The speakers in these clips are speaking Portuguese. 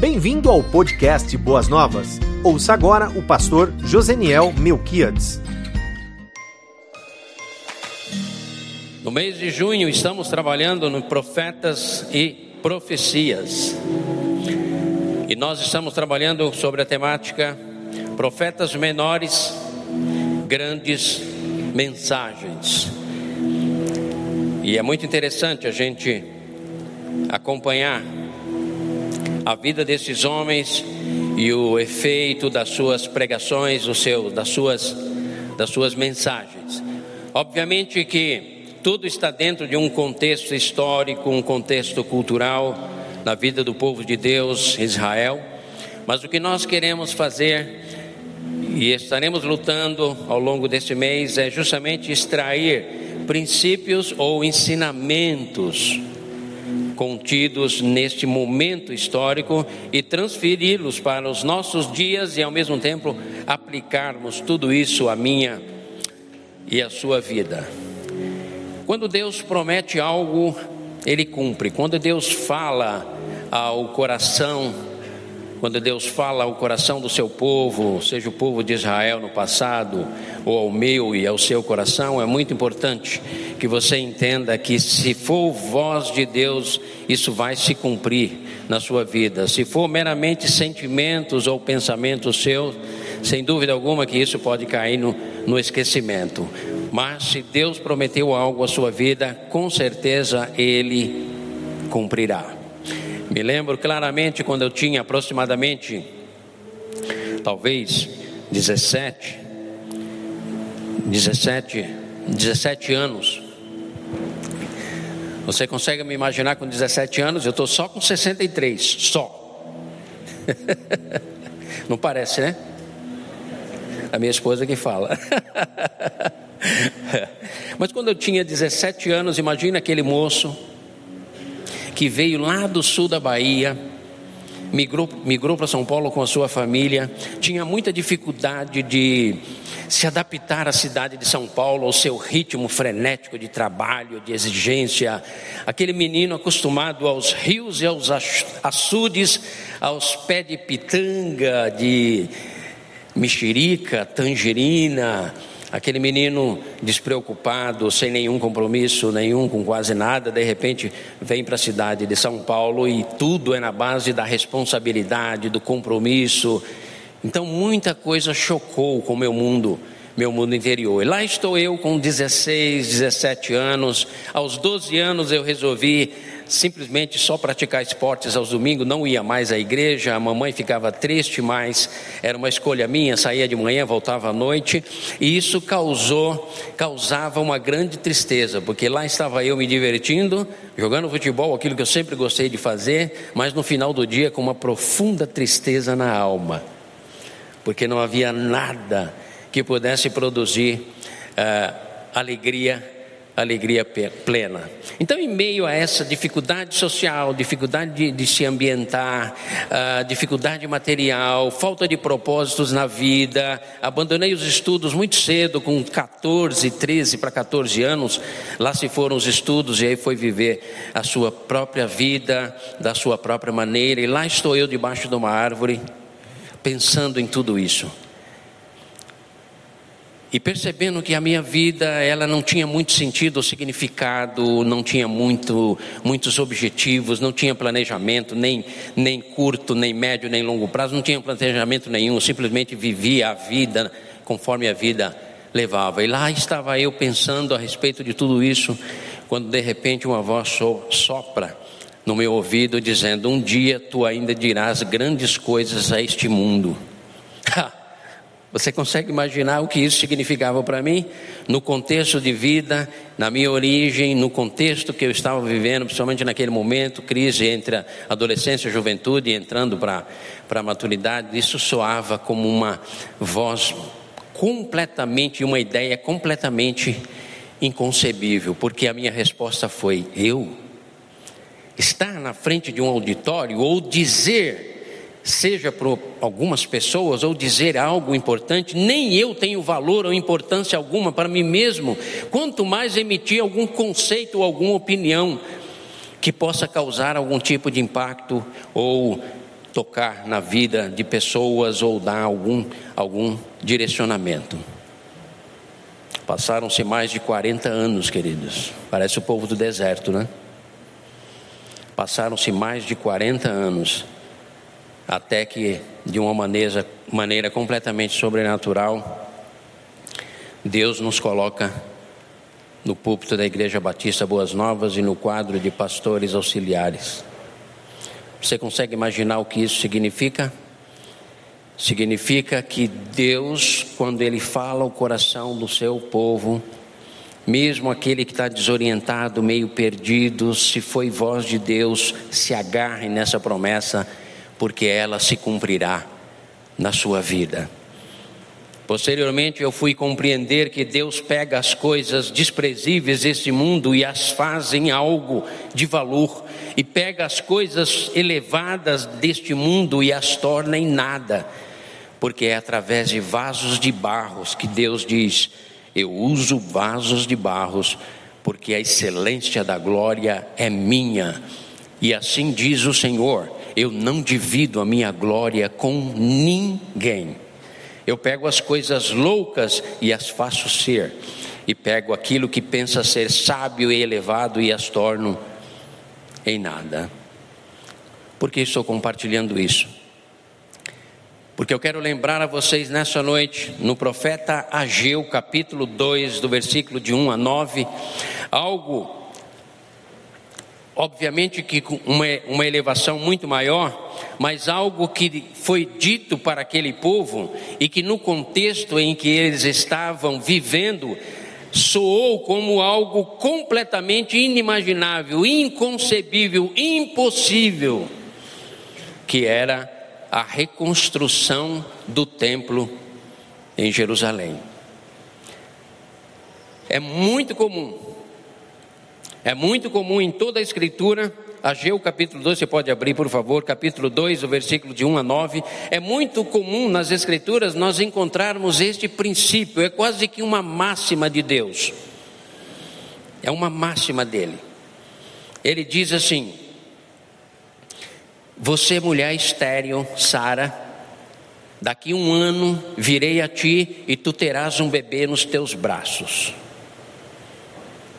Bem-vindo ao podcast Boas Novas. Ouça agora o pastor Joseniel Melquiades. No mês de junho estamos trabalhando no Profetas e Profecias. E nós estamos trabalhando sobre a temática Profetas menores, grandes mensagens. E é muito interessante a gente acompanhar a vida desses homens e o efeito das suas pregações, o seu, das suas, das suas mensagens. Obviamente que tudo está dentro de um contexto histórico, um contexto cultural na vida do povo de Deus, Israel. Mas o que nós queremos fazer e estaremos lutando ao longo deste mês é justamente extrair princípios ou ensinamentos contidos neste momento histórico e transferi-los para os nossos dias e ao mesmo tempo aplicarmos tudo isso à minha e à sua vida. Quando Deus promete algo, ele cumpre. Quando Deus fala ao coração quando Deus fala ao coração do seu povo, seja o povo de Israel no passado, ou ao meu e ao seu coração, é muito importante que você entenda que se for voz de Deus, isso vai se cumprir na sua vida. Se for meramente sentimentos ou pensamentos seus, sem dúvida alguma que isso pode cair no, no esquecimento. Mas se Deus prometeu algo à sua vida, com certeza Ele cumprirá. Me lembro claramente quando eu tinha aproximadamente, talvez 17, 17, 17 anos. Você consegue me imaginar com 17 anos? Eu estou só com 63, só. Não parece, né? A minha esposa que fala. Mas quando eu tinha 17 anos, imagina aquele moço que veio lá do sul da Bahia, migrou, migrou para São Paulo com a sua família, tinha muita dificuldade de se adaptar à cidade de São Paulo, ao seu ritmo frenético de trabalho, de exigência. Aquele menino acostumado aos rios e aos açudes, aos pés de pitanga, de mexerica, tangerina, Aquele menino despreocupado, sem nenhum compromisso nenhum, com quase nada, de repente vem para a cidade de São Paulo e tudo é na base da responsabilidade, do compromisso. Então muita coisa chocou com o meu mundo, meu mundo interior. E lá estou eu com 16, 17 anos. Aos 12 anos eu resolvi simplesmente só praticar esportes aos domingos, não ia mais à igreja, a mamãe ficava triste, mas era uma escolha minha, saía de manhã, voltava à noite, e isso causou, causava uma grande tristeza, porque lá estava eu me divertindo, jogando futebol, aquilo que eu sempre gostei de fazer, mas no final do dia com uma profunda tristeza na alma, porque não havia nada que pudesse produzir uh, alegria alegria plena. Então, em meio a essa dificuldade social, dificuldade de, de se ambientar, uh, dificuldade material, falta de propósitos na vida, abandonei os estudos muito cedo, com 14, 13 para 14 anos. Lá se foram os estudos e aí foi viver a sua própria vida, da sua própria maneira. E lá estou eu debaixo de uma árvore, pensando em tudo isso e percebendo que a minha vida ela não tinha muito sentido ou significado, não tinha muito, muitos objetivos, não tinha planejamento, nem, nem curto, nem médio, nem longo prazo, não tinha planejamento nenhum, simplesmente vivia a vida conforme a vida levava. E lá estava eu pensando a respeito de tudo isso, quando de repente uma voz sopra no meu ouvido dizendo: Um dia tu ainda dirás grandes coisas a este mundo. Você consegue imaginar o que isso significava para mim? No contexto de vida, na minha origem, no contexto que eu estava vivendo, principalmente naquele momento, crise entre a adolescência e a juventude, entrando para a maturidade, isso soava como uma voz completamente, uma ideia completamente inconcebível, porque a minha resposta foi: eu? Estar na frente de um auditório ou dizer seja para algumas pessoas ou dizer algo importante, nem eu tenho valor ou importância alguma para mim mesmo, quanto mais emitir algum conceito ou alguma opinião que possa causar algum tipo de impacto ou tocar na vida de pessoas ou dar algum, algum direcionamento. Passaram-se mais de 40 anos, queridos. Parece o povo do deserto, né? Passaram-se mais de 40 anos, até que, de uma maneira, maneira completamente sobrenatural, Deus nos coloca no púlpito da Igreja Batista Boas Novas e no quadro de pastores auxiliares. Você consegue imaginar o que isso significa? Significa que Deus, quando Ele fala o coração do seu povo, mesmo aquele que está desorientado, meio perdido, se foi voz de Deus, se agarre nessa promessa, porque ela se cumprirá na sua vida. Posteriormente, eu fui compreender que Deus pega as coisas desprezíveis deste mundo e as faz em algo de valor, e pega as coisas elevadas deste mundo e as torna em nada, porque é através de vasos de barros que Deus diz: Eu uso vasos de barros, porque a excelência da glória é minha. E assim diz o Senhor: Eu não divido a minha glória com ninguém. Eu pego as coisas loucas e as faço ser, e pego aquilo que pensa ser sábio e elevado e as torno em nada. Por que estou compartilhando isso? Porque eu quero lembrar a vocês nessa noite, no profeta Ageu, capítulo 2, do versículo de 1 a 9, algo, obviamente que uma, uma elevação muito maior, mas algo que foi dito para aquele povo e que no contexto em que eles estavam vivendo, soou como algo completamente inimaginável, inconcebível, impossível, que era a reconstrução do templo em Jerusalém. É muito comum, é muito comum em toda a Escritura Ageu capítulo 2, você pode abrir por favor, capítulo 2, o versículo de 1 a 9. É muito comum nas Escrituras nós encontrarmos este princípio, é quase que uma máxima de Deus. É uma máxima dele. Ele diz assim: Você, mulher estéril, Sara, daqui um ano virei a ti e tu terás um bebê nos teus braços.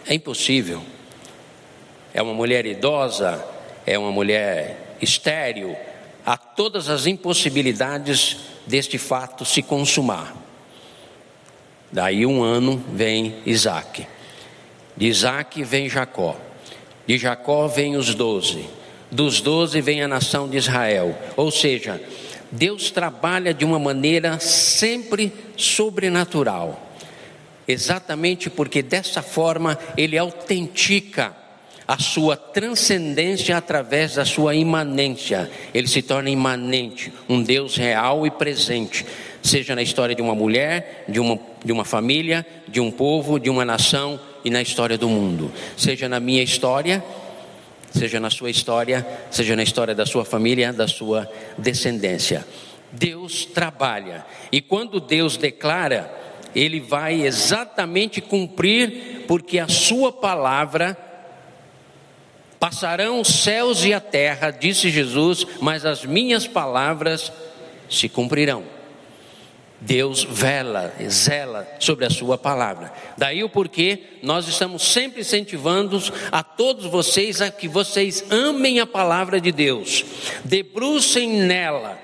É impossível é uma mulher idosa, é uma mulher estéril, há todas as impossibilidades deste fato se consumar. Daí um ano vem Isaac, de Isaac vem Jacó, de Jacó vem os doze, dos doze vem a nação de Israel, ou seja, Deus trabalha de uma maneira sempre sobrenatural, exatamente porque dessa forma Ele autentica a sua transcendência através da sua imanência. Ele se torna imanente, um Deus real e presente, seja na história de uma mulher, de uma, de uma família, de um povo, de uma nação e na história do mundo. Seja na minha história, seja na sua história, seja na história da sua família, da sua descendência. Deus trabalha, e quando Deus declara, Ele vai exatamente cumprir, porque a Sua palavra Passarão os céus e a terra, disse Jesus, mas as minhas palavras se cumprirão. Deus vela, zela sobre a sua palavra. Daí o porquê nós estamos sempre incentivando a todos vocês a que vocês amem a palavra de Deus, debrucem nela,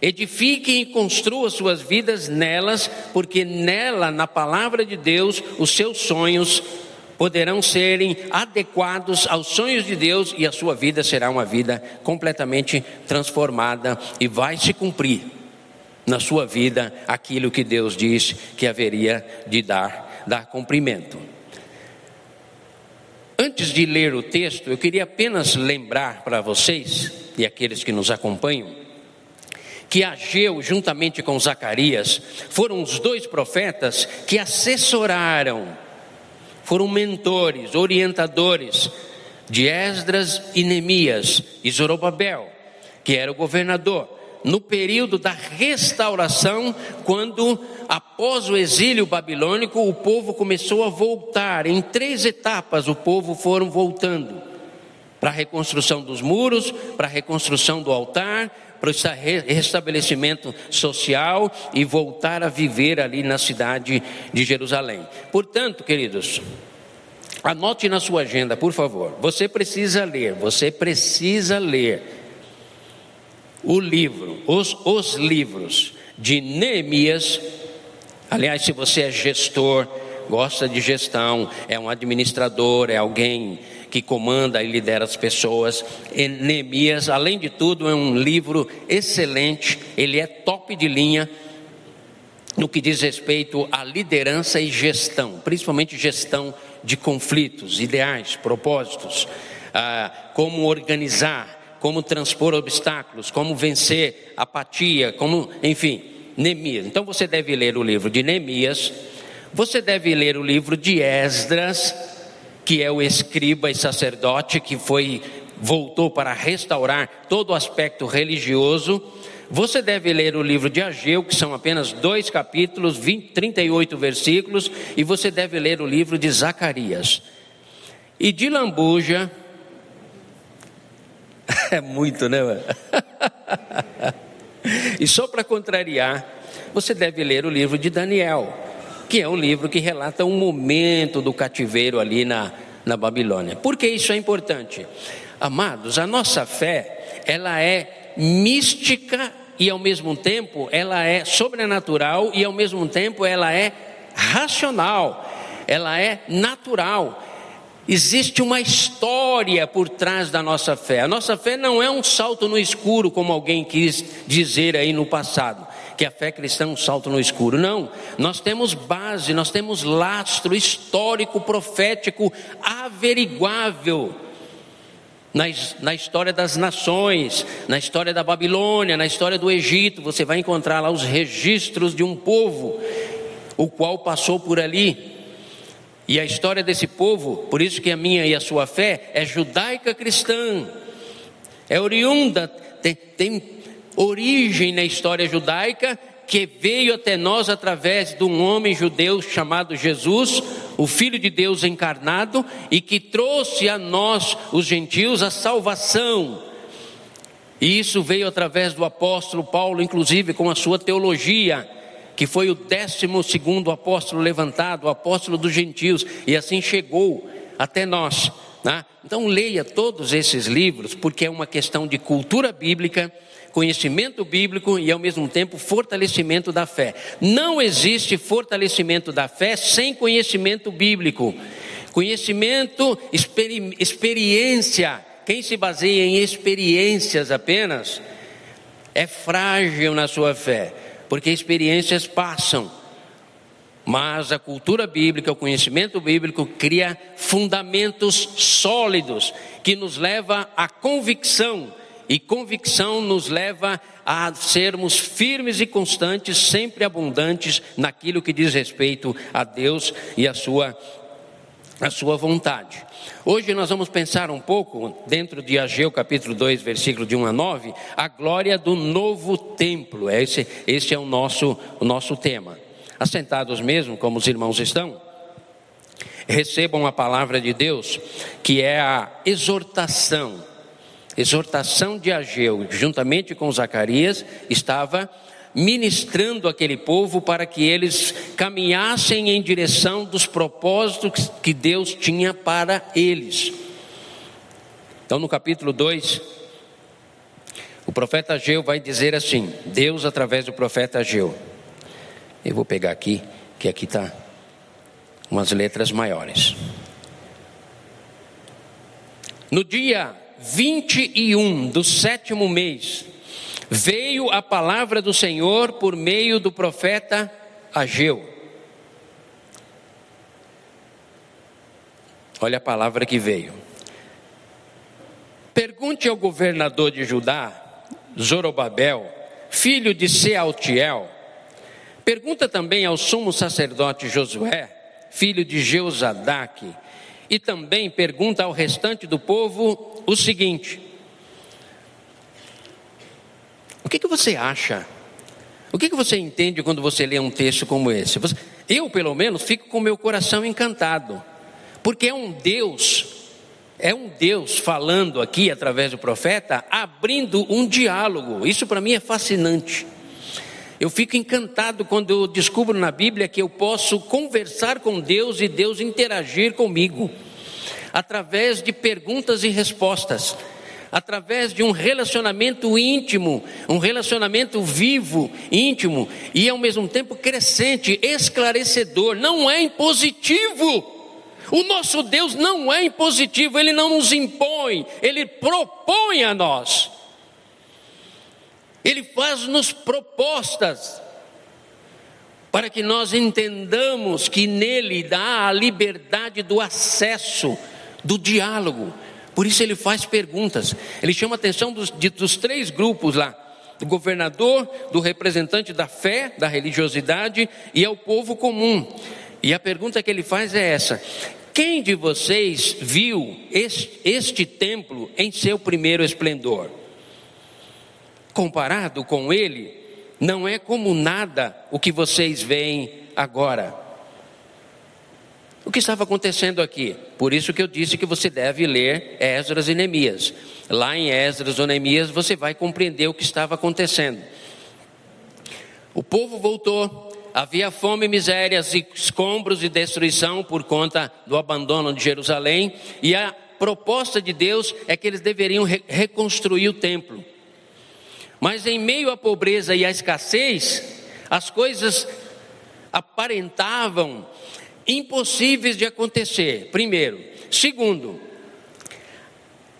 edifiquem e construam suas vidas nelas, porque nela, na palavra de Deus, os seus sonhos poderão serem adequados aos sonhos de Deus e a sua vida será uma vida completamente transformada e vai se cumprir na sua vida aquilo que Deus disse que haveria de dar, dar cumprimento. Antes de ler o texto, eu queria apenas lembrar para vocês e aqueles que nos acompanham que Ageu, juntamente com Zacarias, foram os dois profetas que assessoraram foram mentores, orientadores de Esdras e Neemias e Zorobabel, que era o governador, no período da restauração, quando após o exílio babilônico, o povo começou a voltar. Em três etapas o povo foram voltando para a reconstrução dos muros, para a reconstrução do altar, para o restabelecimento social e voltar a viver ali na cidade de Jerusalém. Portanto, queridos, anote na sua agenda, por favor. Você precisa ler, você precisa ler o livro, os, os livros de Neemias. Aliás, se você é gestor, gosta de gestão, é um administrador, é alguém que comanda e lidera as pessoas. E Neemias, além de tudo, é um livro excelente, ele é top de linha no que diz respeito à liderança e gestão, principalmente gestão de conflitos, ideais, propósitos, ah, como organizar, como transpor obstáculos, como vencer apatia, como, enfim, Neemias. Então você deve ler o livro de Neemias, você deve ler o livro de Esdras, que é o escriba e sacerdote que foi voltou para restaurar todo o aspecto religioso. Você deve ler o livro de Ageu, que são apenas dois capítulos, 20, 38 versículos, e você deve ler o livro de Zacarias. E de Lambuja, é muito, né? e só para contrariar, você deve ler o livro de Daniel que é um livro que relata um momento do cativeiro ali na, na Babilônia. Por que isso é importante? Amados, a nossa fé, ela é mística e ao mesmo tempo ela é sobrenatural e ao mesmo tempo ela é racional, ela é natural. Existe uma história por trás da nossa fé. A nossa fé não é um salto no escuro, como alguém quis dizer aí no passado que a fé cristã é um salto no escuro. Não, nós temos base, nós temos lastro histórico, profético, averiguável. Na, na, história das nações, na história da Babilônia, na história do Egito, você vai encontrar lá os registros de um povo, o qual passou por ali. E a história desse povo, por isso que a minha e a sua fé é judaica cristã, é oriunda, tem, tem origem na história judaica que veio até nós através de um homem judeu chamado Jesus, o Filho de Deus encarnado, e que trouxe a nós, os gentios, a salvação. E isso veio através do apóstolo Paulo, inclusive com a sua teologia, que foi o décimo segundo apóstolo levantado, o apóstolo dos gentios, e assim chegou até nós. Né? Então leia todos esses livros, porque é uma questão de cultura bíblica conhecimento bíblico e ao mesmo tempo fortalecimento da fé. Não existe fortalecimento da fé sem conhecimento bíblico. Conhecimento, experi experiência. Quem se baseia em experiências apenas é frágil na sua fé, porque experiências passam. Mas a cultura bíblica, o conhecimento bíblico cria fundamentos sólidos que nos leva à convicção e convicção nos leva a sermos firmes e constantes, sempre abundantes naquilo que diz respeito a Deus e a sua a sua vontade. Hoje nós vamos pensar um pouco, dentro de Ageu capítulo 2, versículo de 1 a 9, a glória do novo templo. Esse, esse é o nosso, o nosso tema. Assentados mesmo, como os irmãos estão, recebam a palavra de Deus, que é a exortação exortação de Ageu, juntamente com Zacarias, estava ministrando aquele povo para que eles caminhassem em direção dos propósitos que Deus tinha para eles. Então, no capítulo 2, o profeta Ageu vai dizer assim: Deus, através do profeta Ageu, eu vou pegar aqui, que aqui está umas letras maiores. No dia 21 do sétimo mês, veio a palavra do Senhor por meio do profeta Ageu. Olha a palavra que veio. Pergunte ao governador de Judá, Zorobabel, filho de Sealtiel. Pergunta também ao sumo sacerdote Josué, filho de Jeuzadaque. E também pergunta ao restante do povo o seguinte: o que, que você acha? O que, que você entende quando você lê um texto como esse? Eu, pelo menos, fico com meu coração encantado, porque é um Deus É um Deus falando aqui através do profeta, abrindo um diálogo. Isso para mim é fascinante. Eu fico encantado quando eu descubro na Bíblia que eu posso conversar com Deus e Deus interagir comigo, através de perguntas e respostas, através de um relacionamento íntimo, um relacionamento vivo, íntimo e ao mesmo tempo crescente, esclarecedor, não é impositivo. O nosso Deus não é impositivo, ele não nos impõe, ele propõe a nós. Ele faz-nos propostas para que nós entendamos que nele dá a liberdade do acesso, do diálogo. Por isso ele faz perguntas. Ele chama a atenção dos, de, dos três grupos lá: do governador, do representante da fé, da religiosidade e ao povo comum. E a pergunta que ele faz é essa: quem de vocês viu este, este templo em seu primeiro esplendor? Comparado com ele, não é como nada o que vocês veem agora. O que estava acontecendo aqui? Por isso que eu disse que você deve ler Esdras e Neemias. Lá em Esdras ou Neemias você vai compreender o que estava acontecendo. O povo voltou, Havia fome, misérias, escombros e destruição por conta do abandono de Jerusalém, e a proposta de Deus é que eles deveriam re reconstruir o templo. Mas em meio à pobreza e à escassez, as coisas aparentavam impossíveis de acontecer. Primeiro, segundo,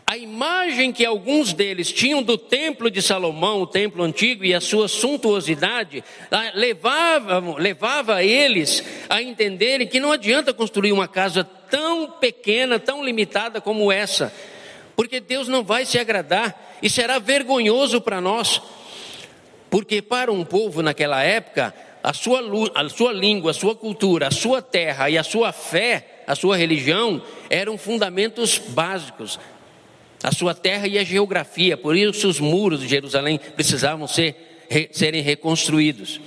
a imagem que alguns deles tinham do templo de Salomão, o templo antigo, e a sua suntuosidade, levava, levava eles a entenderem que não adianta construir uma casa tão pequena, tão limitada como essa, porque Deus não vai se agradar e será vergonhoso para nós, porque para um povo naquela época, a sua, a sua língua, a sua cultura, a sua terra e a sua fé, a sua religião eram fundamentos básicos. A sua terra e a geografia, por isso os muros de Jerusalém precisavam ser, re, serem reconstruídos.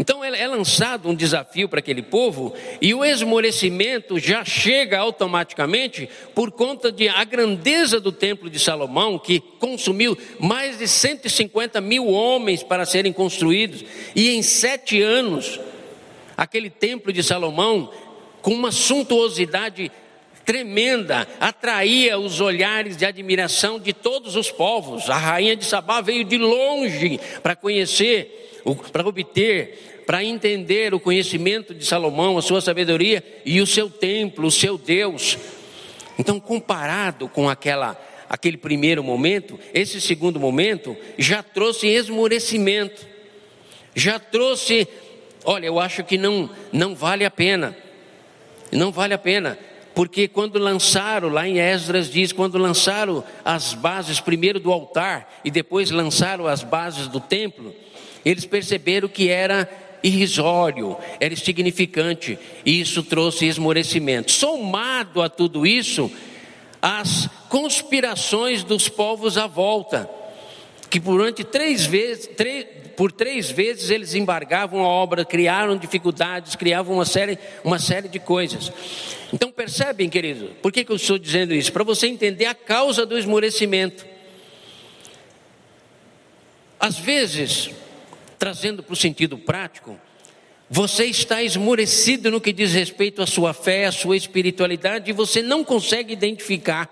Então é, é lançado um desafio para aquele povo e o esmorecimento já chega automaticamente por conta de a grandeza do templo de Salomão, que consumiu mais de 150 mil homens para serem construídos, e em sete anos, aquele templo de Salomão, com uma suntuosidade tremenda, atraía os olhares de admiração de todos os povos. A rainha de Sabá veio de longe para conhecer, para obter, para entender o conhecimento de Salomão, a sua sabedoria e o seu templo, o seu Deus. Então, comparado com aquela aquele primeiro momento, esse segundo momento já trouxe esmorecimento. Já trouxe, olha, eu acho que não não vale a pena. Não vale a pena porque quando lançaram, lá em Esdras diz, quando lançaram as bases primeiro do altar e depois lançaram as bases do templo, eles perceberam que era irrisório, era insignificante, e isso trouxe esmorecimento. Somado a tudo isso, as conspirações dos povos à volta, que durante três vezes, três, por três vezes eles embargavam a obra, criaram dificuldades, criavam uma série, uma série de coisas. Então percebem, querido, por que, que eu estou dizendo isso? Para você entender a causa do esmorecimento. Às vezes, trazendo para o sentido prático, você está esmorecido no que diz respeito à sua fé, à sua espiritualidade, e você não consegue identificar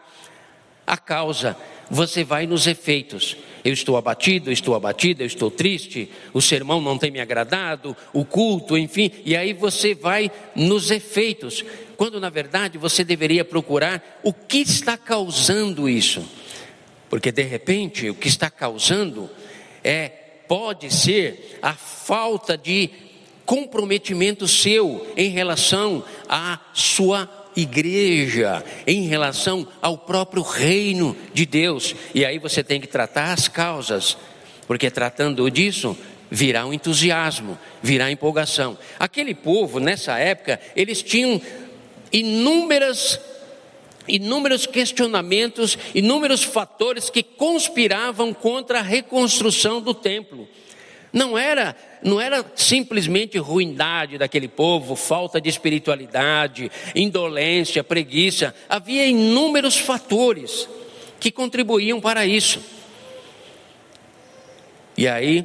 a causa você vai nos efeitos. Eu estou abatido, estou abatida, eu estou triste, o sermão não tem me agradado, o culto, enfim, e aí você vai nos efeitos, quando na verdade você deveria procurar o que está causando isso. Porque de repente o que está causando é pode ser a falta de comprometimento seu em relação à sua igreja em relação ao próprio reino de Deus. E aí você tem que tratar as causas, porque tratando disso, virá um entusiasmo, virá empolgação. Aquele povo, nessa época, eles tinham inúmeras inúmeros questionamentos, inúmeros fatores que conspiravam contra a reconstrução do templo. Não era, não era simplesmente ruindade daquele povo, falta de espiritualidade, indolência, preguiça. Havia inúmeros fatores que contribuíam para isso. E aí,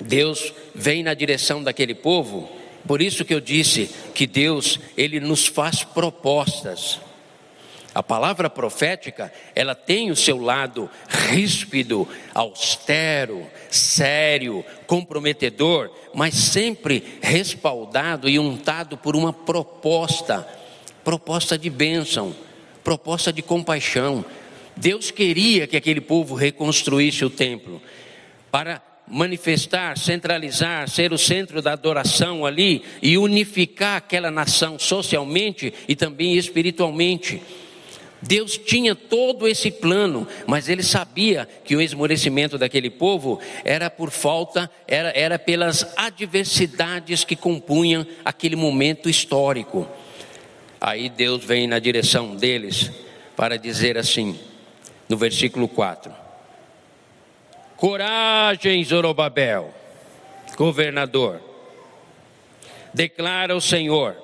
Deus vem na direção daquele povo. Por isso que eu disse que Deus, ele nos faz propostas. A palavra profética, ela tem o seu lado ríspido, austero, sério, comprometedor, mas sempre respaldado e untado por uma proposta, proposta de bênção, proposta de compaixão. Deus queria que aquele povo reconstruísse o templo para manifestar, centralizar, ser o centro da adoração ali e unificar aquela nação socialmente e também espiritualmente. Deus tinha todo esse plano, mas ele sabia que o esmorecimento daquele povo era por falta, era, era pelas adversidades que compunham aquele momento histórico. Aí Deus vem na direção deles para dizer assim, no versículo 4: Coragem, Zorobabel, governador, declara o Senhor.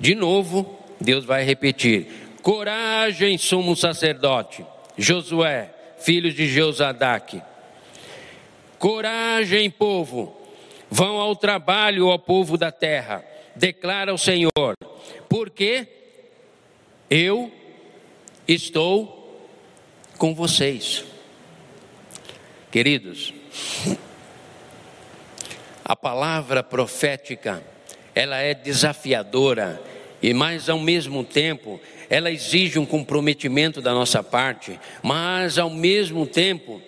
De novo, Deus vai repetir: Coragem, sumo sacerdote, Josué, filho de Josadaque. Coragem, povo, vão ao trabalho, ao povo da terra, declara o Senhor, porque eu estou com vocês. Queridos, a palavra profética, ela é desafiadora e mais ao mesmo tempo ela exige um comprometimento da nossa parte, mas ao mesmo tempo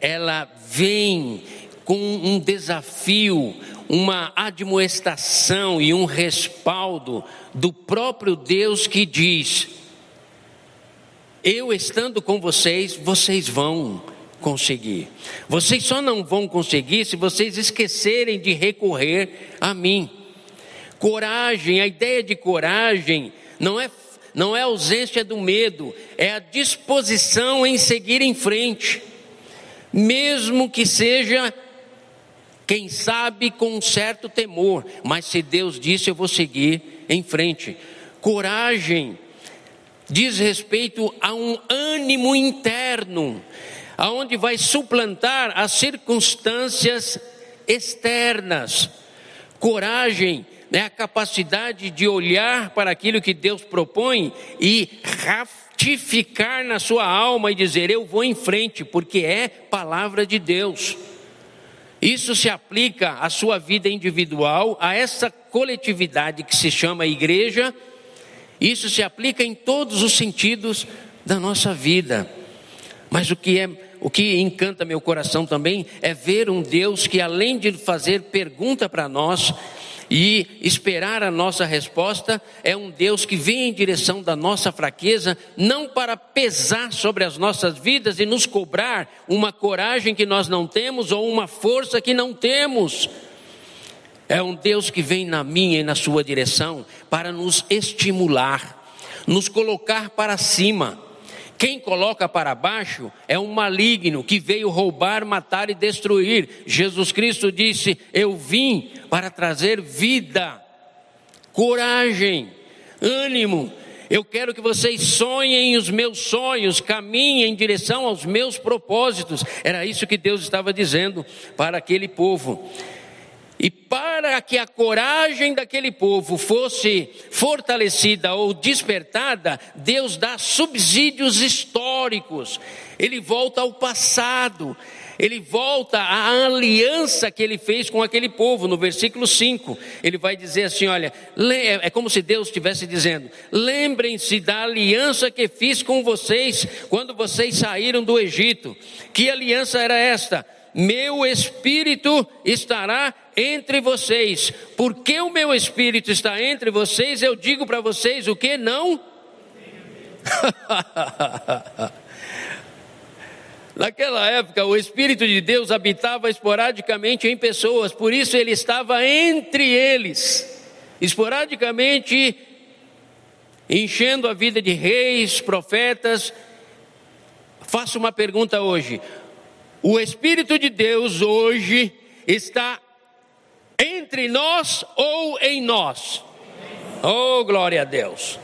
ela vem com um desafio, uma admoestação e um respaldo do próprio Deus que diz: Eu estando com vocês, vocês vão conseguir. Vocês só não vão conseguir se vocês esquecerem de recorrer a mim. Coragem, a ideia de coragem não é não é ausência do medo, é a disposição em seguir em frente, mesmo que seja, quem sabe, com um certo temor, mas se Deus disse, eu vou seguir em frente. Coragem diz respeito a um ânimo interno, aonde vai suplantar as circunstâncias externas. Coragem né, a capacidade de olhar para aquilo que Deus propõe e ratificar na sua alma e dizer: Eu vou em frente, porque é palavra de Deus. Isso se aplica à sua vida individual, a essa coletividade que se chama igreja, isso se aplica em todos os sentidos da nossa vida. Mas o que é o que encanta meu coração também é ver um Deus que além de fazer pergunta para nós, e esperar a nossa resposta é um Deus que vem em direção da nossa fraqueza, não para pesar sobre as nossas vidas e nos cobrar uma coragem que nós não temos ou uma força que não temos. É um Deus que vem na minha e na sua direção para nos estimular, nos colocar para cima quem coloca para baixo é um maligno que veio roubar, matar e destruir. Jesus Cristo disse: Eu vim para trazer vida, coragem, ânimo. Eu quero que vocês sonhem os meus sonhos, caminhem em direção aos meus propósitos. Era isso que Deus estava dizendo para aquele povo. E para que a coragem daquele povo fosse fortalecida ou despertada, Deus dá subsídios históricos. Ele volta ao passado, ele volta à aliança que ele fez com aquele povo, no versículo 5. Ele vai dizer assim: olha, é como se Deus estivesse dizendo: lembrem-se da aliança que fiz com vocês quando vocês saíram do Egito. Que aliança era esta? meu espírito estará entre vocês. Porque o meu espírito está entre vocês, eu digo para vocês o que não? Naquela época, o Espírito de Deus habitava esporadicamente em pessoas, por isso ele estava entre eles, esporadicamente enchendo a vida de reis, profetas. Faço uma pergunta hoje: O Espírito de Deus hoje está entre nós ou em nós. Oh, glória a Deus.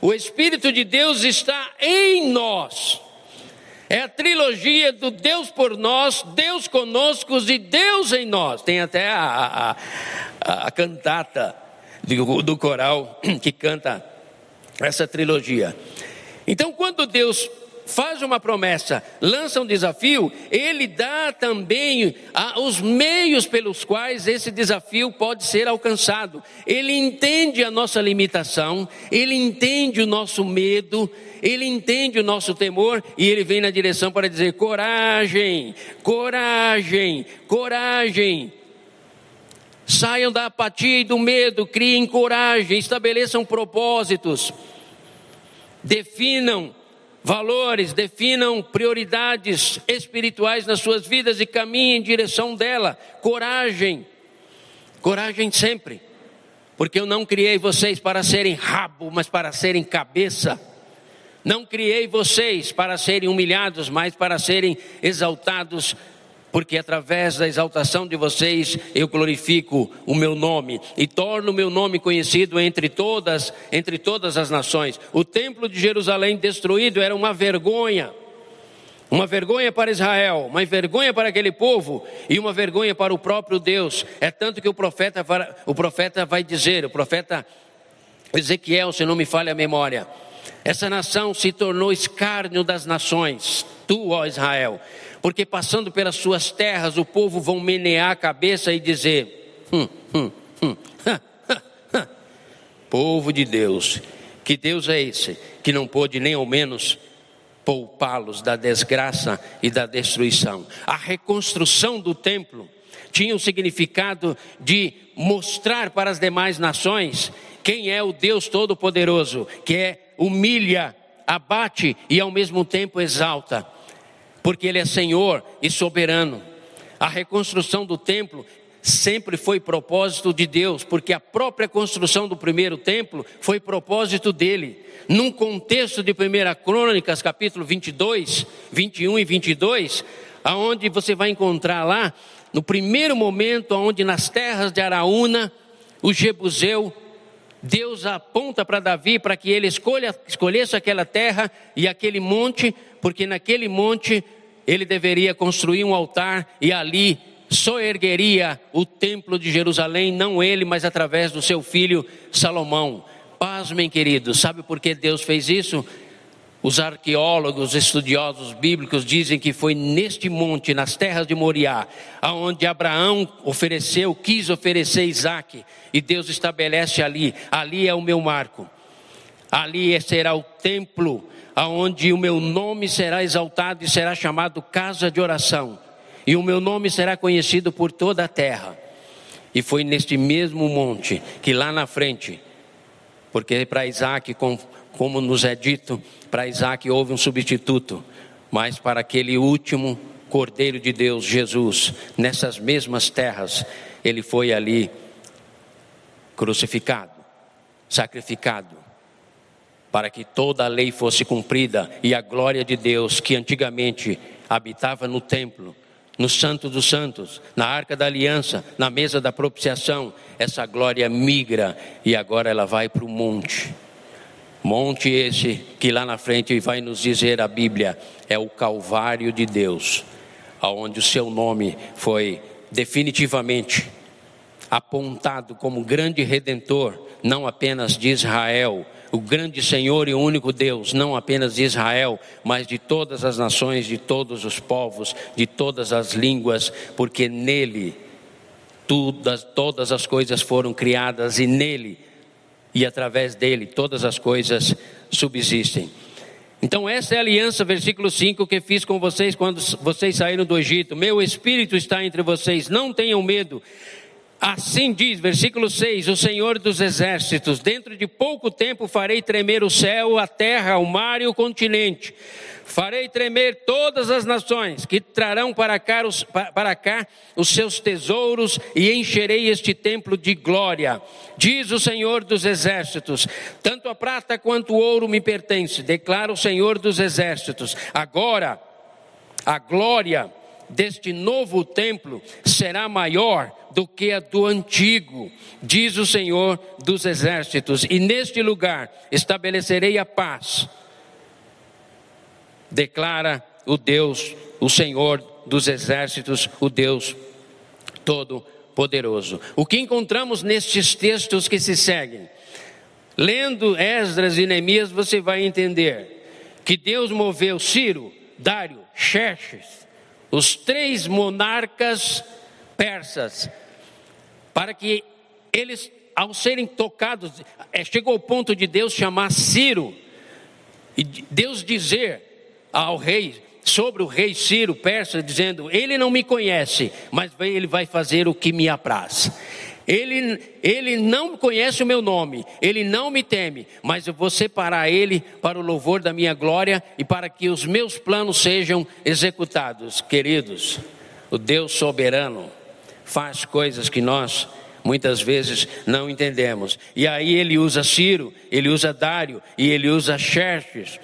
O Espírito de Deus está em nós. É a trilogia do Deus por nós, Deus conosco e Deus em nós. Tem até a, a, a cantata do, do coral que canta essa trilogia. Então, quando Deus faz uma promessa, lança um desafio, ele dá também os meios pelos quais esse desafio pode ser alcançado. Ele entende a nossa limitação, ele entende o nosso medo, ele entende o nosso temor e ele vem na direção para dizer: coragem, coragem, coragem. Saiam da apatia e do medo, criem coragem, estabeleçam propósitos, definam valores, definam prioridades espirituais nas suas vidas e caminhem em direção dela. Coragem, coragem sempre, porque eu não criei vocês para serem rabo, mas para serem cabeça. Não criei vocês para serem humilhados, mas para serem exaltados porque através da exaltação de vocês eu glorifico o meu nome e torno o meu nome conhecido entre todas, entre todas as nações. O templo de Jerusalém destruído era uma vergonha. Uma vergonha para Israel, uma vergonha para aquele povo e uma vergonha para o próprio Deus. É tanto que o profeta, o profeta vai dizer, o profeta Ezequiel, se não me falha a memória, essa nação se tornou escárnio das nações, tu, ó Israel porque passando pelas suas terras o povo vão menear a cabeça e dizer: hum, hum, hum, povo de Deus, que Deus é esse que não pôde nem ao menos poupá-los da desgraça e da destruição. A reconstrução do templo tinha o significado de mostrar para as demais nações quem é o Deus Todo-Poderoso, que é humilha, abate e ao mesmo tempo exalta porque Ele é Senhor e soberano. A reconstrução do templo sempre foi propósito de Deus, porque a própria construção do primeiro templo foi propósito dele. Num contexto de 1 Crônicas, capítulo 22, 21 e 22, aonde você vai encontrar lá, no primeiro momento, onde nas terras de Araúna, o Jebuseu, Deus aponta para Davi para que ele escolha, escolhesse aquela terra e aquele monte, porque naquele monte ele deveria construir um altar e ali só ergueria o templo de Jerusalém, não ele, mas através do seu filho Salomão. Pasmem, queridos, sabe por que Deus fez isso? Os arqueólogos, estudiosos bíblicos dizem que foi neste monte, nas terras de Moriá, aonde Abraão ofereceu, quis oferecer Isaac, e Deus estabelece ali, ali é o meu marco, ali será o templo aonde o meu nome será exaltado e será chamado casa de oração, e o meu nome será conhecido por toda a terra. E foi neste mesmo monte que lá na frente, porque para Isaac, como nos é dito, para Isaac houve um substituto, mas para aquele último Cordeiro de Deus, Jesus, nessas mesmas terras, ele foi ali crucificado, sacrificado, para que toda a lei fosse cumprida e a glória de Deus, que antigamente habitava no templo, no Santo dos Santos, na Arca da Aliança, na mesa da propiciação, essa glória migra e agora ela vai para o monte. Monte esse que lá na frente vai nos dizer a Bíblia, é o Calvário de Deus, aonde o seu nome foi definitivamente apontado como grande redentor, não apenas de Israel, o grande Senhor e único Deus, não apenas de Israel, mas de todas as nações, de todos os povos, de todas as línguas, porque nele todas, todas as coisas foram criadas e nele e através dele todas as coisas subsistem. Então, essa é a aliança, versículo 5, que fiz com vocês quando vocês saíram do Egito. Meu espírito está entre vocês, não tenham medo. Assim diz, versículo 6: O Senhor dos exércitos, dentro de pouco tempo farei tremer o céu, a terra, o mar e o continente. Farei tremer todas as nações que trarão para cá, os, para cá os seus tesouros e encherei este templo de glória. Diz o Senhor dos exércitos: tanto a prata quanto o ouro me pertence, declara o Senhor dos exércitos. Agora, A glória deste novo templo será maior do que a do antigo, diz o Senhor dos exércitos, e neste lugar estabelecerei a paz, declara o Deus, o Senhor dos exércitos, o Deus Todo-Poderoso. O que encontramos nestes textos que se seguem? Lendo Esdras e Neemias, você vai entender que Deus moveu Ciro, Dário, Xerxes, os três monarcas persas, para que eles, ao serem tocados, é, chegou ao ponto de Deus chamar Ciro, e Deus dizer ao rei, sobre o rei Ciro, persa, dizendo: Ele não me conhece, mas ele vai fazer o que me apraz. Ele, ele não conhece o meu nome, ele não me teme, mas eu vou separar ele para o louvor da minha glória e para que os meus planos sejam executados. Queridos, o Deus soberano faz coisas que nós muitas vezes não entendemos. E aí ele usa Ciro, ele usa Dário e ele usa Xerxes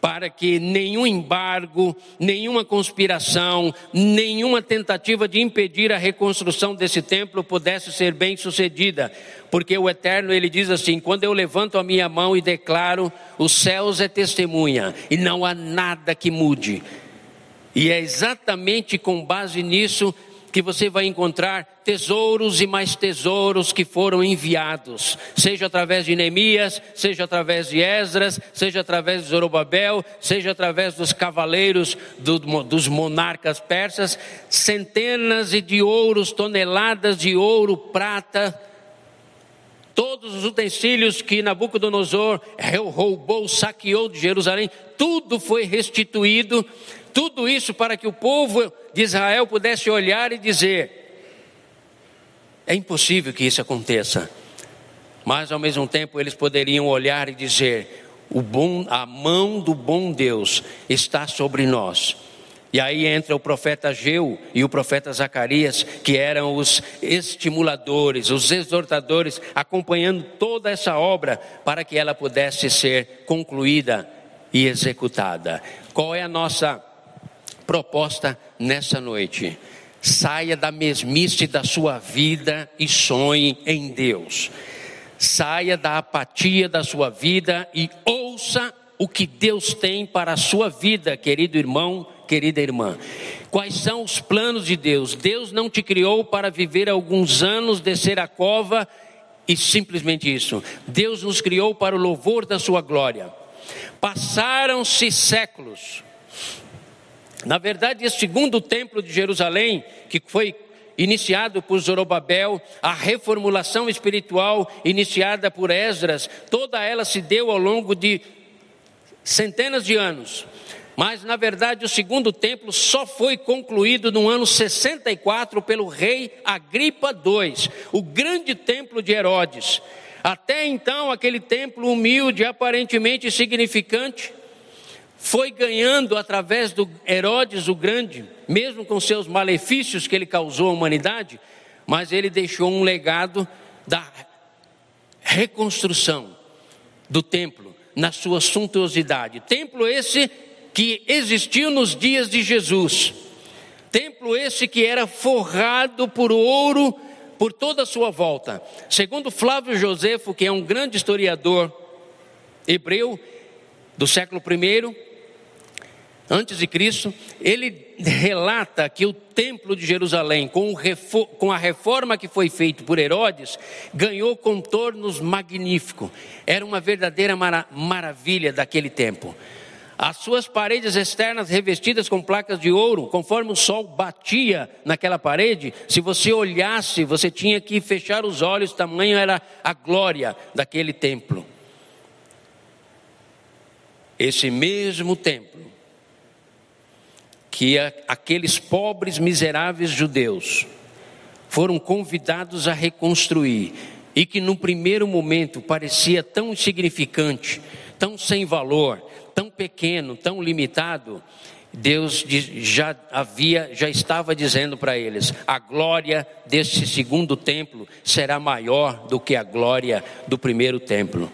para que nenhum embargo, nenhuma conspiração, nenhuma tentativa de impedir a reconstrução desse templo pudesse ser bem sucedida, porque o Eterno ele diz assim: quando eu levanto a minha mão e declaro, os céus é testemunha e não há nada que mude. E é exatamente com base nisso que você vai encontrar tesouros e mais tesouros que foram enviados, seja através de Neemias, seja através de Esdras, seja através de Zorobabel, seja através dos cavaleiros do, dos monarcas persas, centenas de ouros, toneladas de ouro, prata, todos os utensílios que Nabucodonosor roubou, saqueou de Jerusalém, tudo foi restituído tudo isso para que o povo de Israel pudesse olhar e dizer: é impossível que isso aconteça. Mas ao mesmo tempo eles poderiam olhar e dizer: o bom, a mão do bom Deus está sobre nós. E aí entra o profeta Ageu e o profeta Zacarias, que eram os estimuladores, os exortadores, acompanhando toda essa obra para que ela pudesse ser concluída e executada. Qual é a nossa proposta nessa noite. Saia da mesmice da sua vida e sonhe em Deus. Saia da apatia da sua vida e ouça o que Deus tem para a sua vida, querido irmão, querida irmã. Quais são os planos de Deus? Deus não te criou para viver alguns anos, descer a cova e simplesmente isso. Deus nos criou para o louvor da sua glória. Passaram-se séculos na verdade, esse segundo templo de Jerusalém, que foi iniciado por Zorobabel, a reformulação espiritual iniciada por Esdras, toda ela se deu ao longo de centenas de anos. Mas, na verdade, o segundo templo só foi concluído no ano 64 pelo rei Agripa II, o grande templo de Herodes. Até então, aquele templo humilde, aparentemente insignificante, foi ganhando através do Herodes o Grande, mesmo com seus malefícios que ele causou à humanidade, mas ele deixou um legado da reconstrução do templo na sua suntuosidade. Templo esse que existiu nos dias de Jesus. Templo esse que era forrado por ouro por toda a sua volta. Segundo Flávio Josefo, que é um grande historiador hebreu do século I, antes de Cristo, ele relata que o templo de Jerusalém, com, a reforma que foi feita por Herodes, ganhou contornos magníficos. Era uma verdadeira mara maravilha daquele tempo. As suas paredes externas revestidas com placas de ouro, conforme o sol batia naquela parede, se você olhasse, você tinha que fechar os olhos, tamanho era a glória daquele templo. Esse mesmo templo que aqueles pobres, miseráveis judeus foram convidados a reconstruir e que no primeiro momento parecia tão insignificante, tão sem valor, tão pequeno, tão limitado, Deus já havia, já estava dizendo para eles: a glória deste segundo templo será maior do que a glória do primeiro templo.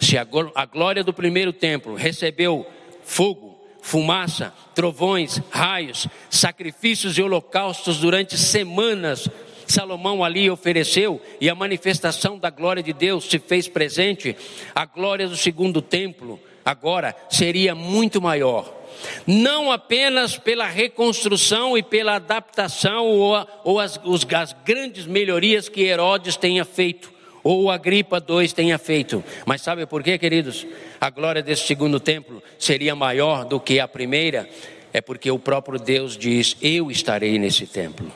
Se a glória do primeiro templo recebeu fogo, fumaça, trovões, raios, sacrifícios e holocaustos durante semanas. Salomão ali ofereceu e a manifestação da glória de Deus se fez presente. A glória do segundo templo agora seria muito maior. Não apenas pela reconstrução e pela adaptação ou, ou as, os, as grandes melhorias que Herodes tenha feito, ou a Gripa 2 tenha feito. Mas sabe por quê, queridos? A glória desse segundo templo seria maior do que a primeira, é porque o próprio Deus diz: Eu estarei nesse templo.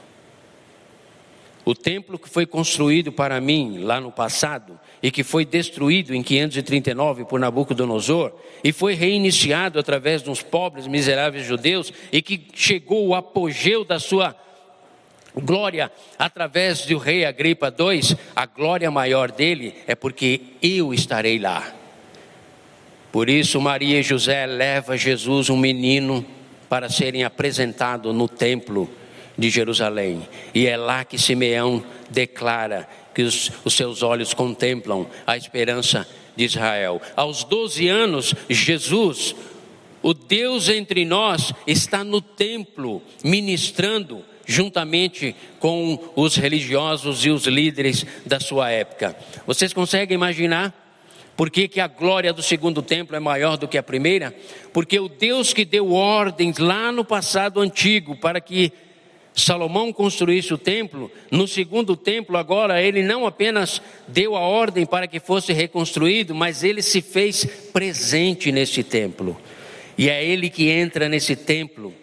O templo que foi construído para mim lá no passado e que foi destruído em 539 por Nabucodonosor e foi reiniciado através de uns pobres, miseráveis judeus e que chegou o apogeu da sua glória através do rei Agripa II, a glória maior dele é porque eu estarei lá. Por isso Maria e José leva Jesus, um menino, para serem apresentado no templo de Jerusalém. E é lá que Simeão declara que os, os seus olhos contemplam a esperança de Israel. Aos 12 anos, Jesus, o Deus entre nós, está no templo ministrando juntamente com os religiosos e os líderes da sua época. Vocês conseguem imaginar? Por que, que, a glória do segundo templo é maior do que a primeira? Porque o Deus que deu ordens lá no passado antigo para que Salomão construísse o templo, no segundo templo, agora, ele não apenas deu a ordem para que fosse reconstruído, mas ele se fez presente nesse templo. E é ele que entra nesse templo,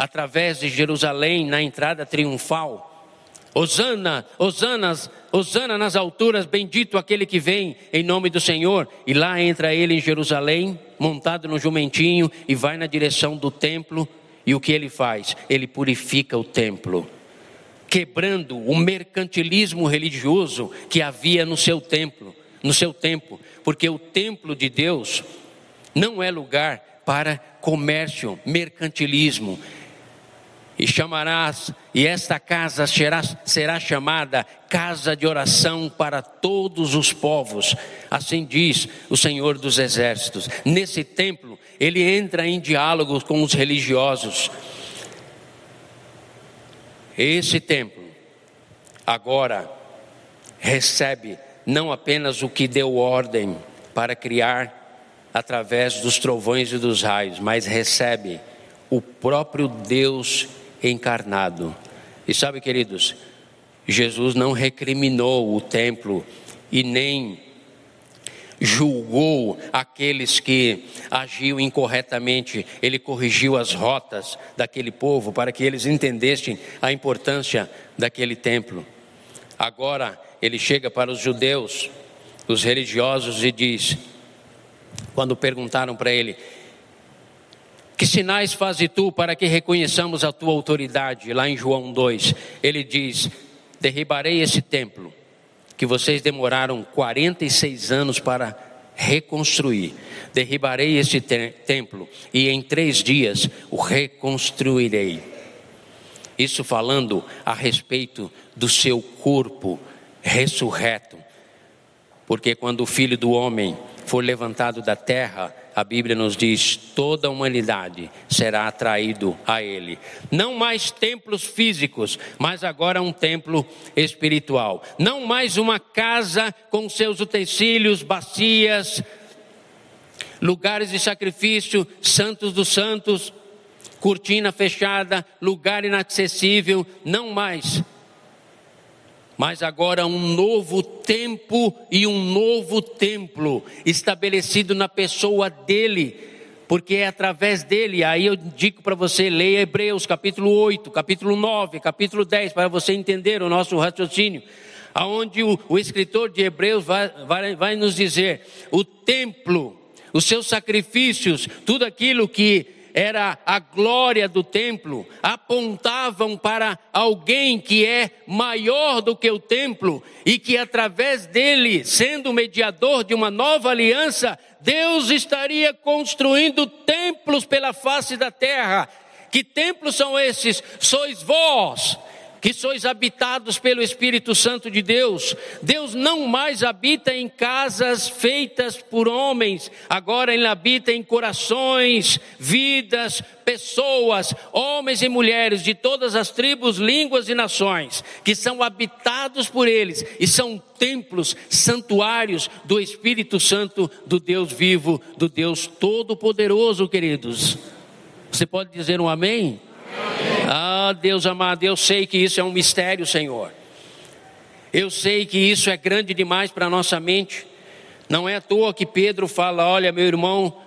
através de Jerusalém, na entrada triunfal. Osana, Osanas, Osana nas alturas, bendito aquele que vem em nome do Senhor. E lá entra ele em Jerusalém, montado no jumentinho, e vai na direção do templo e o que ele faz? Ele purifica o templo, quebrando o mercantilismo religioso que havia no seu templo, no seu tempo, porque o templo de Deus não é lugar para comércio, mercantilismo, e chamarás, e esta casa será, será chamada casa de oração para todos os povos, assim diz o Senhor dos Exércitos. Nesse templo, ele entra em diálogo com os religiosos. Esse templo, agora, recebe não apenas o que deu ordem para criar através dos trovões e dos raios, mas recebe o próprio Deus encarnado. E sabe, queridos, Jesus não recriminou o templo e nem julgou aqueles que agiam incorretamente, ele corrigiu as rotas daquele povo para que eles entendessem a importância daquele templo. Agora ele chega para os judeus, os religiosos, e diz: quando perguntaram para ele, que sinais fazes tu para que reconheçamos a tua autoridade? Lá em João 2, ele diz: Derribarei esse templo que vocês demoraram 46 anos para reconstruir. Derribarei esse te templo e em três dias o reconstruirei. Isso falando a respeito do seu corpo ressurreto. Porque quando o filho do homem for levantado da terra, a Bíblia nos diz: toda a humanidade será atraído a Ele. Não mais templos físicos, mas agora um templo espiritual. Não mais uma casa com seus utensílios, bacias, lugares de sacrifício, santos dos santos, cortina fechada, lugar inacessível. Não mais mas agora um novo tempo e um novo templo estabelecido na pessoa dele, porque é através dele. Aí eu digo para você, leia Hebreus capítulo 8, capítulo 9, capítulo 10, para você entender o nosso raciocínio. Aonde o, o escritor de Hebreus vai, vai, vai nos dizer: o templo, os seus sacrifícios, tudo aquilo que era a glória do templo, apontavam para alguém que é maior do que o templo e que através dele, sendo mediador de uma nova aliança, Deus estaria construindo templos pela face da terra. Que templos são esses? Sois vós que sois habitados pelo Espírito Santo de Deus. Deus não mais habita em casas feitas por homens, agora Ele habita em corações, vidas, pessoas, homens e mulheres de todas as tribos, línguas e nações, que são habitados por eles e são templos, santuários do Espírito Santo, do Deus vivo, do Deus Todo-Poderoso, queridos. Você pode dizer um amém? Ah, Deus amado, eu sei que isso é um mistério, Senhor. Eu sei que isso é grande demais para a nossa mente. Não é à toa que Pedro fala: olha, meu irmão,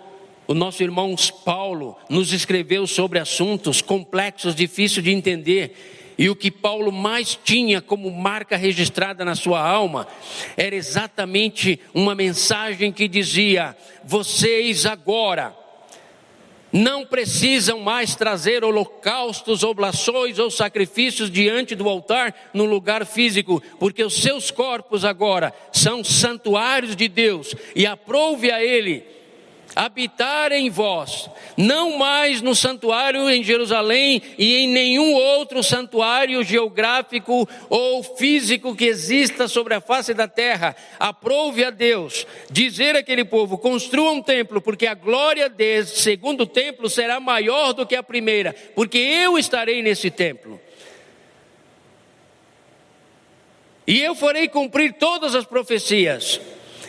o nosso irmão Paulo nos escreveu sobre assuntos complexos, difíceis de entender. E o que Paulo mais tinha como marca registrada na sua alma era exatamente uma mensagem que dizia: vocês agora não precisam mais trazer holocaustos, oblações ou sacrifícios diante do altar no lugar físico, porque os seus corpos agora são santuários de Deus e aprove a Ele habitar em vós, não mais no santuário em Jerusalém e em nenhum outro santuário geográfico ou físico que exista sobre a face da terra. Aprove a Deus dizer àquele povo: construa um templo, porque a glória desse segundo templo será maior do que a primeira, porque eu estarei nesse templo. E eu farei cumprir todas as profecias.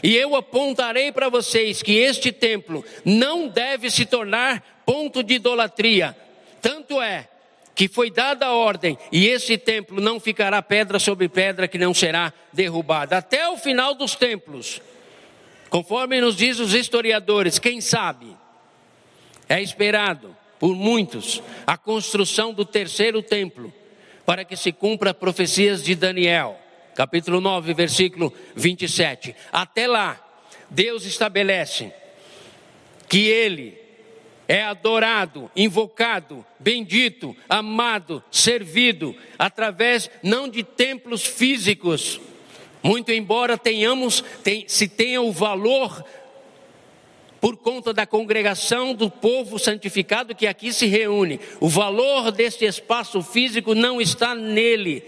E eu apontarei para vocês que este templo não deve se tornar ponto de idolatria. Tanto é que foi dada a ordem, e esse templo não ficará pedra sobre pedra que não será derrubada. Até o final dos templos, conforme nos diz os historiadores, quem sabe, é esperado por muitos a construção do terceiro templo, para que se cumpra profecias de Daniel capítulo 9, versículo 27. Até lá, Deus estabelece que Ele é adorado, invocado, bendito, amado, servido, através não de templos físicos, muito embora tenhamos, tem, se tenha o valor por conta da congregação do povo santificado que aqui se reúne. O valor deste espaço físico não está nele,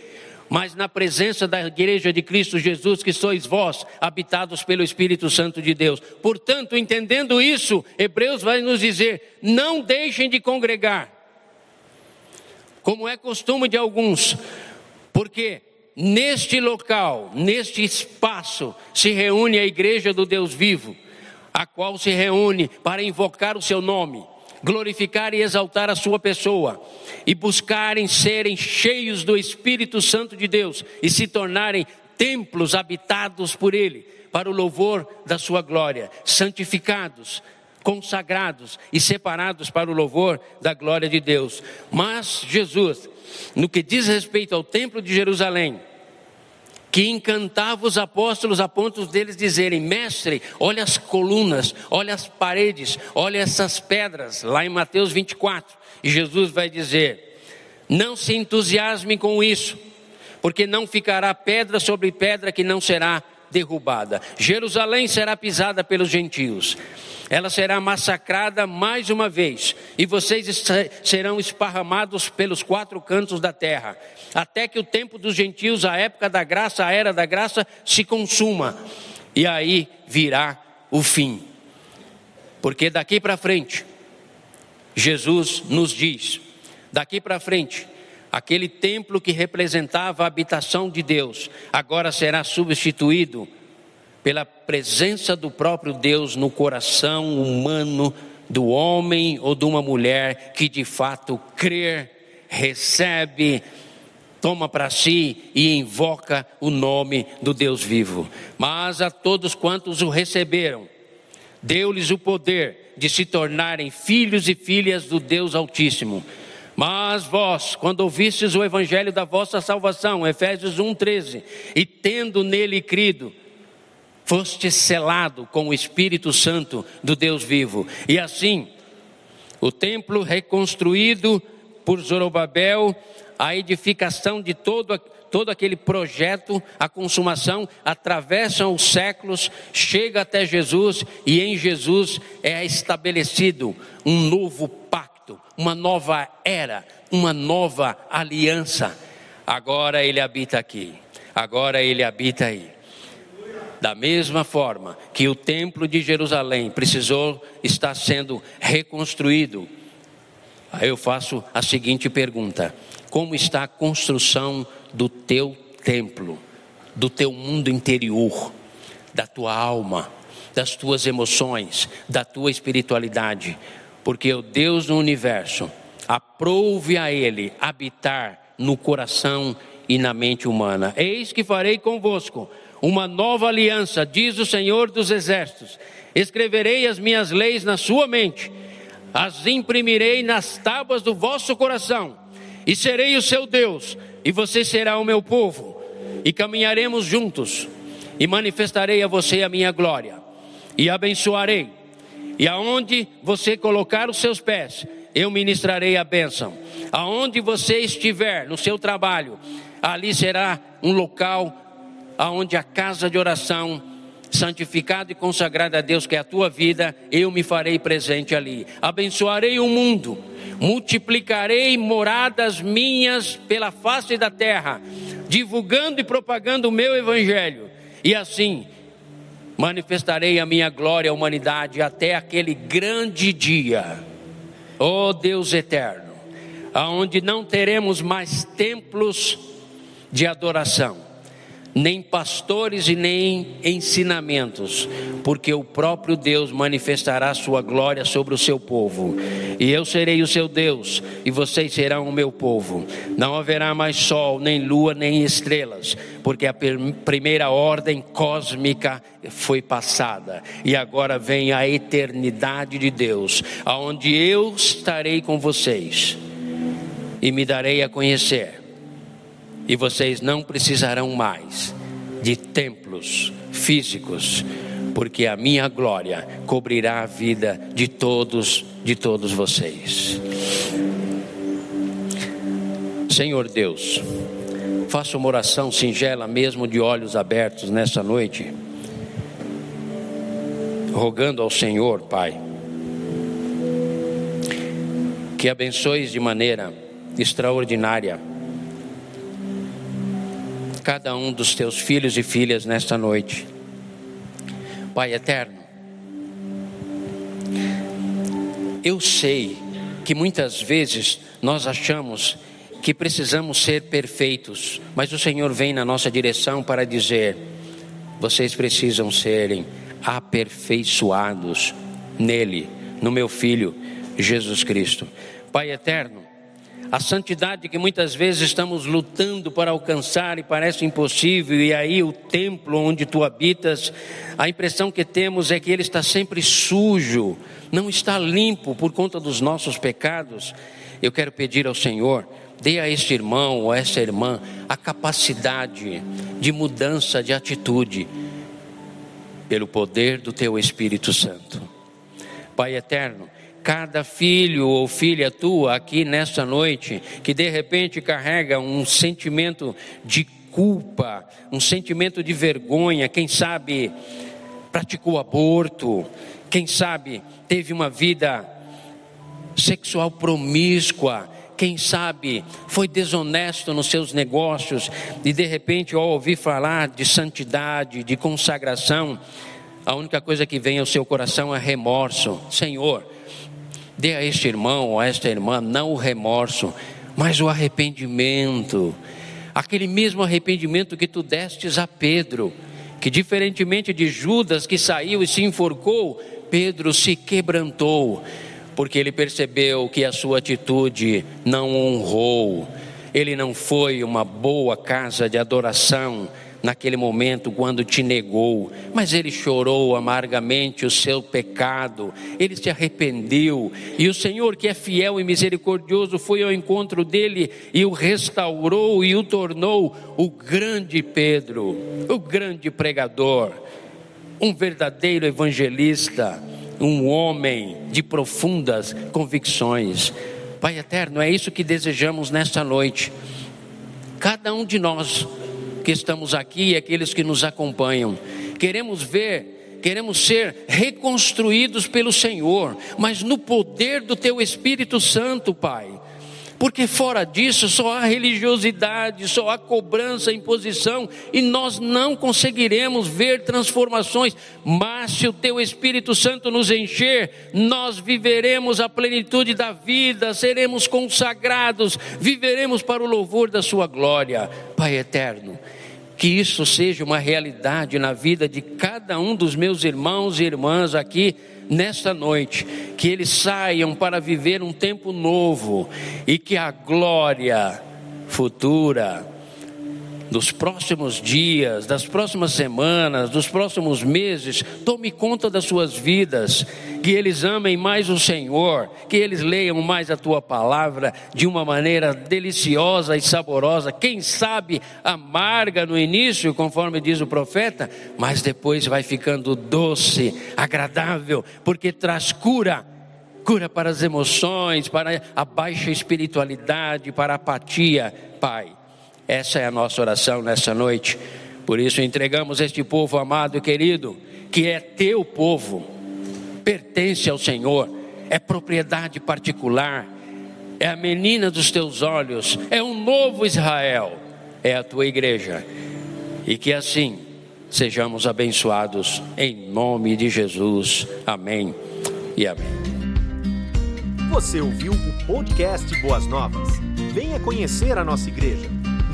mas na presença da igreja de Cristo Jesus, que sois vós, habitados pelo Espírito Santo de Deus. Portanto, entendendo isso, Hebreus vai nos dizer: não deixem de congregar, como é costume de alguns, porque neste local, neste espaço, se reúne a igreja do Deus vivo, a qual se reúne para invocar o seu nome glorificar e exaltar a sua pessoa e buscarem serem cheios do Espírito Santo de Deus e se tornarem templos habitados por Ele, para o louvor da sua glória, santificados, consagrados e separados para o louvor da glória de Deus. Mas Jesus, no que diz respeito ao templo de Jerusalém, que encantava os apóstolos a ponto deles dizerem: Mestre, olha as colunas, olha as paredes, olha essas pedras, lá em Mateus 24. E Jesus vai dizer: Não se entusiasmem com isso, porque não ficará pedra sobre pedra que não será derrubada. Jerusalém será pisada pelos gentios. Ela será massacrada mais uma vez, e vocês serão esparramados pelos quatro cantos da terra, até que o tempo dos gentios, a época da graça, a era da graça, se consuma, e aí virá o fim. Porque daqui para frente, Jesus nos diz, daqui para frente, aquele templo que representava a habitação de Deus, agora será substituído pela presença do próprio Deus no coração humano do homem ou de uma mulher que de fato crê, recebe, toma para si e invoca o nome do Deus vivo. Mas a todos quantos o receberam, deu-lhes o poder de se tornarem filhos e filhas do Deus Altíssimo mas vós, quando ouvistes o evangelho da vossa salvação, Efésios 1:13, e tendo nele crido, foste selado com o Espírito Santo do Deus vivo. E assim, o templo reconstruído por Zorobabel, a edificação de todo todo aquele projeto, a consumação, atravessam os séculos, chega até Jesus e em Jesus é estabelecido um novo pacto uma nova era, uma nova aliança. agora ele habita aqui, agora ele habita aí. Da mesma forma que o templo de Jerusalém precisou estar sendo reconstruído, aí eu faço a seguinte pergunta: como está a construção do teu templo, do teu mundo interior, da tua alma, das tuas emoções, da tua espiritualidade? Porque o Deus do universo aprove a Ele habitar no coração e na mente humana. Eis que farei convosco uma nova aliança, diz o Senhor dos Exércitos. Escreverei as minhas leis na sua mente, as imprimirei nas tábuas do vosso coração, e serei o seu Deus, e você será o meu povo, e caminharemos juntos, e manifestarei a você a minha glória, e abençoarei, e aonde você colocar os seus pés, eu ministrarei a bênção. Aonde você estiver no seu trabalho, ali será um local aonde a casa de oração santificada e consagrada a Deus, que é a tua vida, eu me farei presente ali. Abençoarei o mundo, multiplicarei moradas minhas pela face da terra, divulgando e propagando o meu evangelho. E assim manifestarei a minha glória à humanidade até aquele grande dia. Ó oh Deus eterno, aonde não teremos mais templos de adoração nem pastores e nem ensinamentos, porque o próprio Deus manifestará sua glória sobre o seu povo. E eu serei o seu Deus, e vocês serão o meu povo. Não haverá mais sol, nem lua, nem estrelas, porque a primeira ordem cósmica foi passada, e agora vem a eternidade de Deus, aonde eu estarei com vocês e me darei a conhecer e vocês não precisarão mais de templos físicos, porque a minha glória cobrirá a vida de todos, de todos vocês. Senhor Deus, faça uma oração singela mesmo de olhos abertos nessa noite, rogando ao Senhor, Pai, que abençoes de maneira extraordinária cada um dos teus filhos e filhas nesta noite. Pai eterno, eu sei que muitas vezes nós achamos que precisamos ser perfeitos, mas o Senhor vem na nossa direção para dizer: vocês precisam serem aperfeiçoados nele, no meu Filho Jesus Cristo. Pai eterno, a santidade que muitas vezes estamos lutando para alcançar e parece impossível, e aí o templo onde tu habitas, a impressão que temos é que ele está sempre sujo, não está limpo por conta dos nossos pecados. Eu quero pedir ao Senhor, dê a este irmão ou a essa irmã a capacidade de mudança de atitude, pelo poder do teu Espírito Santo. Pai eterno, cada filho ou filha tua aqui nesta noite que de repente carrega um sentimento de culpa, um sentimento de vergonha, quem sabe praticou aborto, quem sabe teve uma vida sexual promíscua, quem sabe foi desonesto nos seus negócios e de repente ao ouvir falar de santidade, de consagração, a única coisa que vem ao seu coração é remorso. Senhor, Dê a este irmão ou a esta irmã não o remorso, mas o arrependimento. Aquele mesmo arrependimento que tu destes a Pedro, que diferentemente de Judas que saiu e se enforcou, Pedro se quebrantou, porque ele percebeu que a sua atitude não honrou. Ele não foi uma boa casa de adoração, naquele momento quando te negou, mas ele chorou amargamente o seu pecado, ele se arrependeu, e o Senhor, que é fiel e misericordioso, foi ao encontro dele e o restaurou e o tornou o grande Pedro, o grande pregador, um verdadeiro evangelista, um homem de profundas convicções. Pai eterno, é isso que desejamos nesta noite. Cada um de nós que estamos aqui e aqueles que nos acompanham. Queremos ver, queremos ser reconstruídos pelo Senhor, mas no poder do Teu Espírito Santo, Pai. Porque fora disso só há religiosidade, só há cobrança, imposição, e nós não conseguiremos ver transformações. Mas se o teu Espírito Santo nos encher, nós viveremos a plenitude da vida, seremos consagrados, viveremos para o louvor da Sua glória. Pai eterno, que isso seja uma realidade na vida de cada um dos meus irmãos e irmãs aqui nesta noite, que eles saiam para viver um tempo novo e que a glória futura dos próximos dias, das próximas semanas, dos próximos meses, tome conta das suas vidas, que eles amem mais o Senhor, que eles leiam mais a tua palavra de uma maneira deliciosa e saborosa, quem sabe amarga no início, conforme diz o profeta, mas depois vai ficando doce, agradável, porque traz cura. Cura para as emoções, para a baixa espiritualidade, para a apatia, Pai. Essa é a nossa oração nessa noite. Por isso entregamos este povo amado e querido, que é teu povo, pertence ao Senhor, é propriedade particular, é a menina dos teus olhos, é um novo Israel, é a tua igreja. E que assim sejamos abençoados em nome de Jesus. Amém e amém. Você ouviu o podcast Boas Novas? Venha conhecer a nossa igreja.